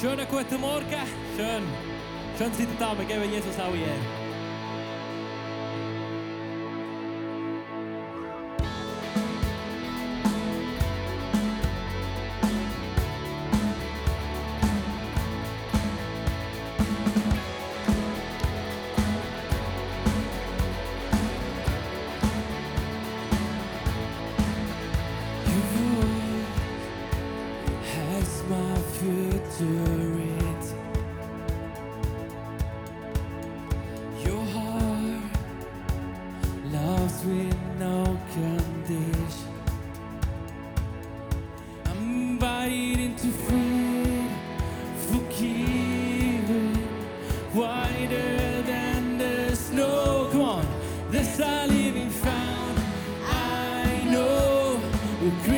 Schönen guten Morgen. Schön. Schön seid ihr da. Wir geben Jesus auch Ehre. o crime.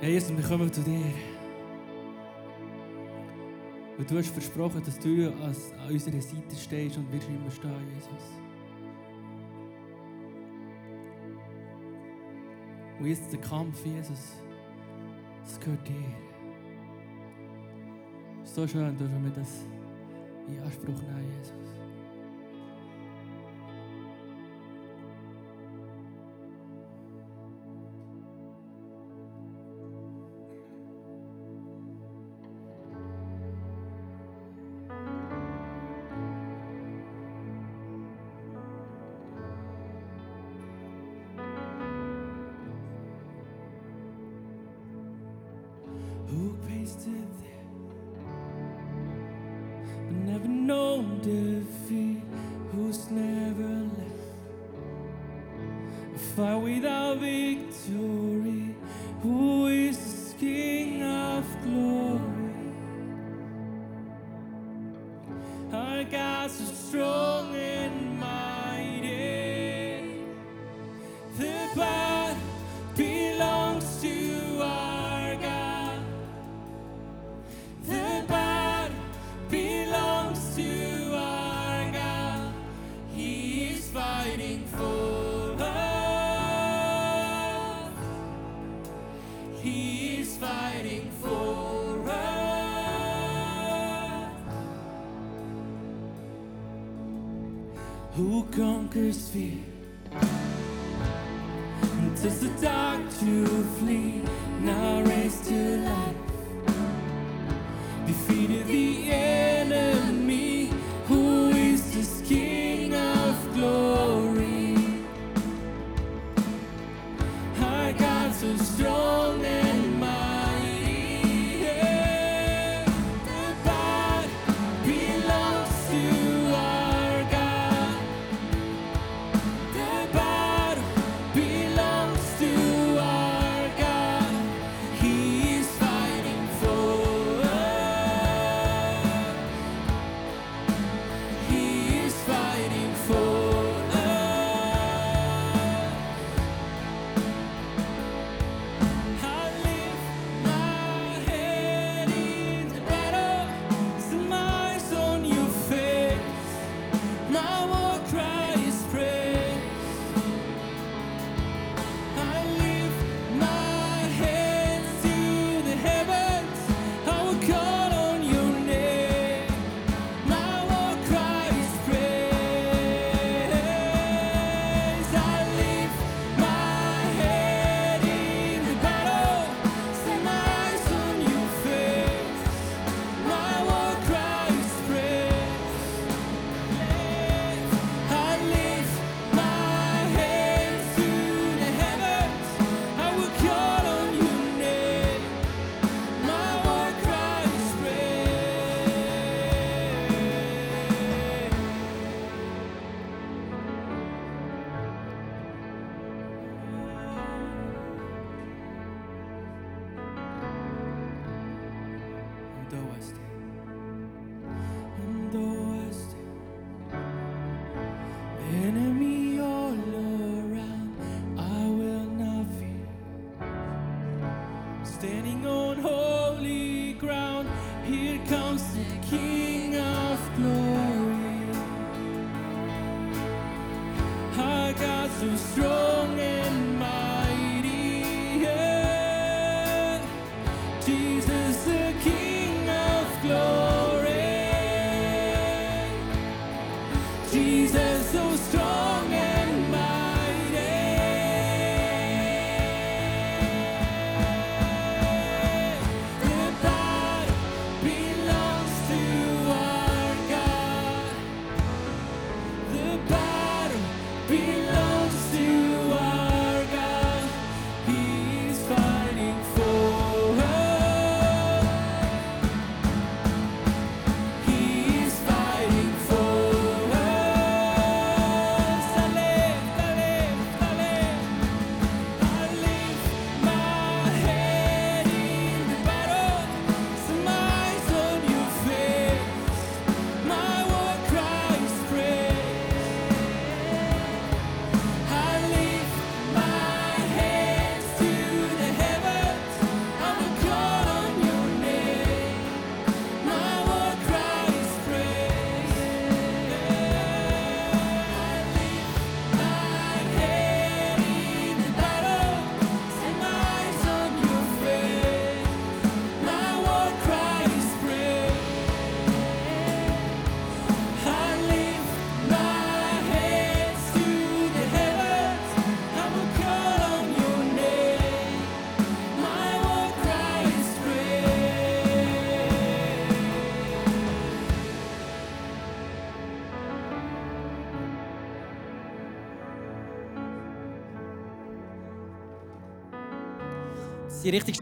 Herr Jesus, wir kommen zu dir. Und du hast versprochen, dass du an unserer Seite stehst und wirst immer stehen, Jesus. Und jetzt der Kampf, Jesus, das gehört dir. So schön dürfen wir das in Anspruch nehmen, Jesus. known defeat, who's never left. A fight without victory, who is the King of glory? Our God's so strong. first fear. The dark to flee. die richtig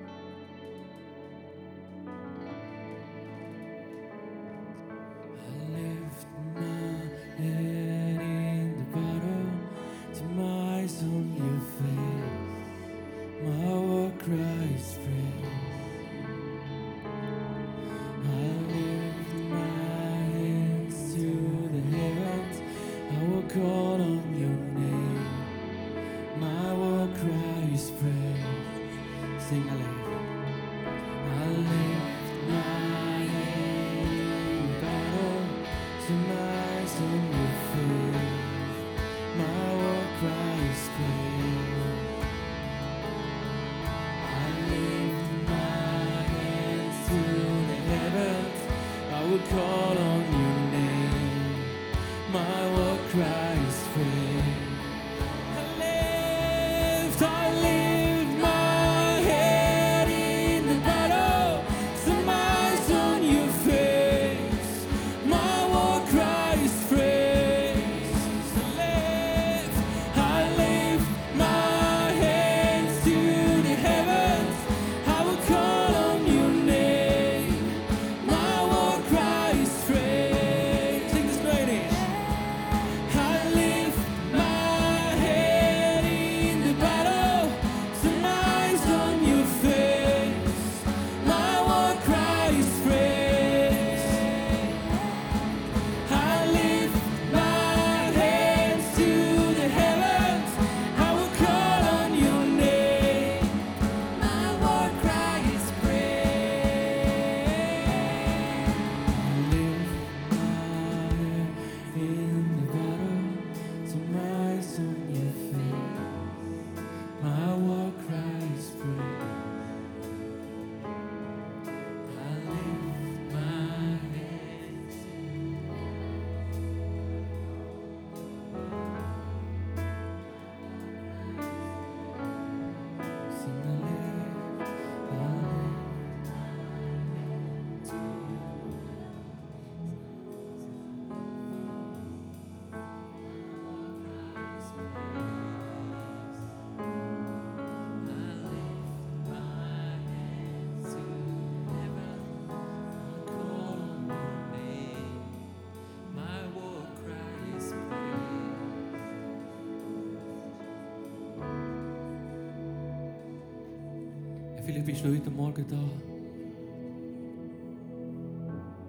Vielleicht bist du heute Morgen da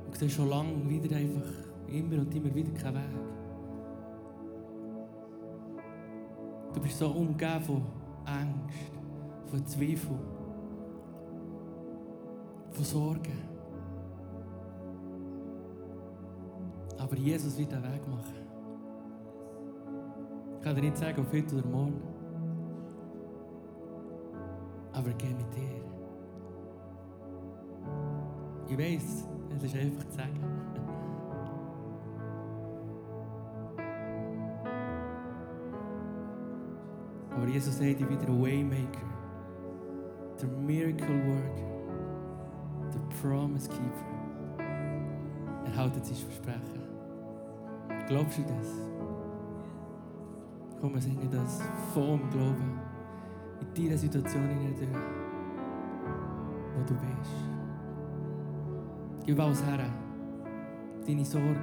und siehst schon lange wieder einfach immer und immer wieder keinen Weg. Du bist so umgeben von Angst, von Zweifel, von Sorgen. Aber Jesus wird den Weg machen. Ich kann dir nicht sagen, ob heute oder morgen aber geh mit dir. Ich weiß, es ist einfach zu sagen. Aber Jesus sagt dir wieder Waymaker, der Miracle Worker, der Promise Keeper. Er hält sein Versprechen. Glaubst du das? Komm, wir singen das vor dem Glauben. in deiner Situation hinein, wo du bist. Gib alles her, deine Sorgen,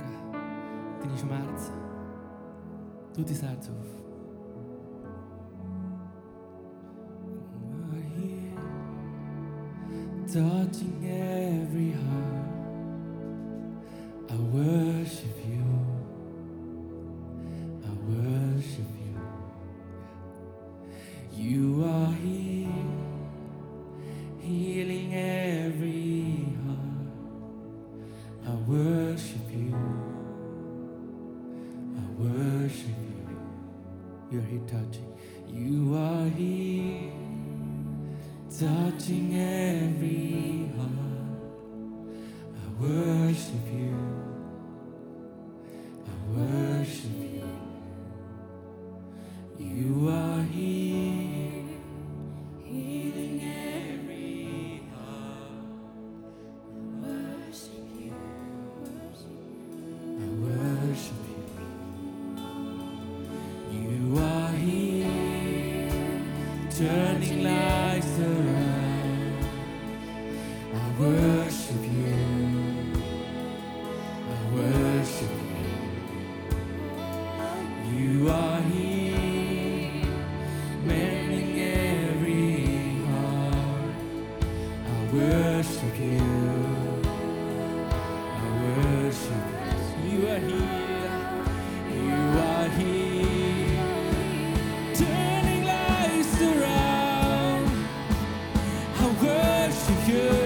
deine Schmerzen. Tu dein Herz auf. touching every heart. worship you. figure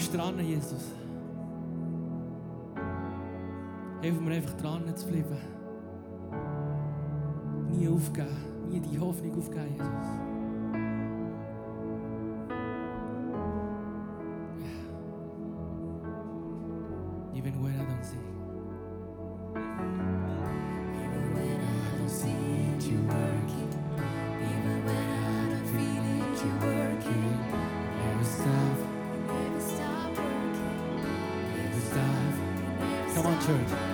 bist dran, Jesus. Hilf mir einfach dran zu bleiben. Nie aufgeben, nie die Hoffnung aufgeben, Jesus. even when I don't see. soon.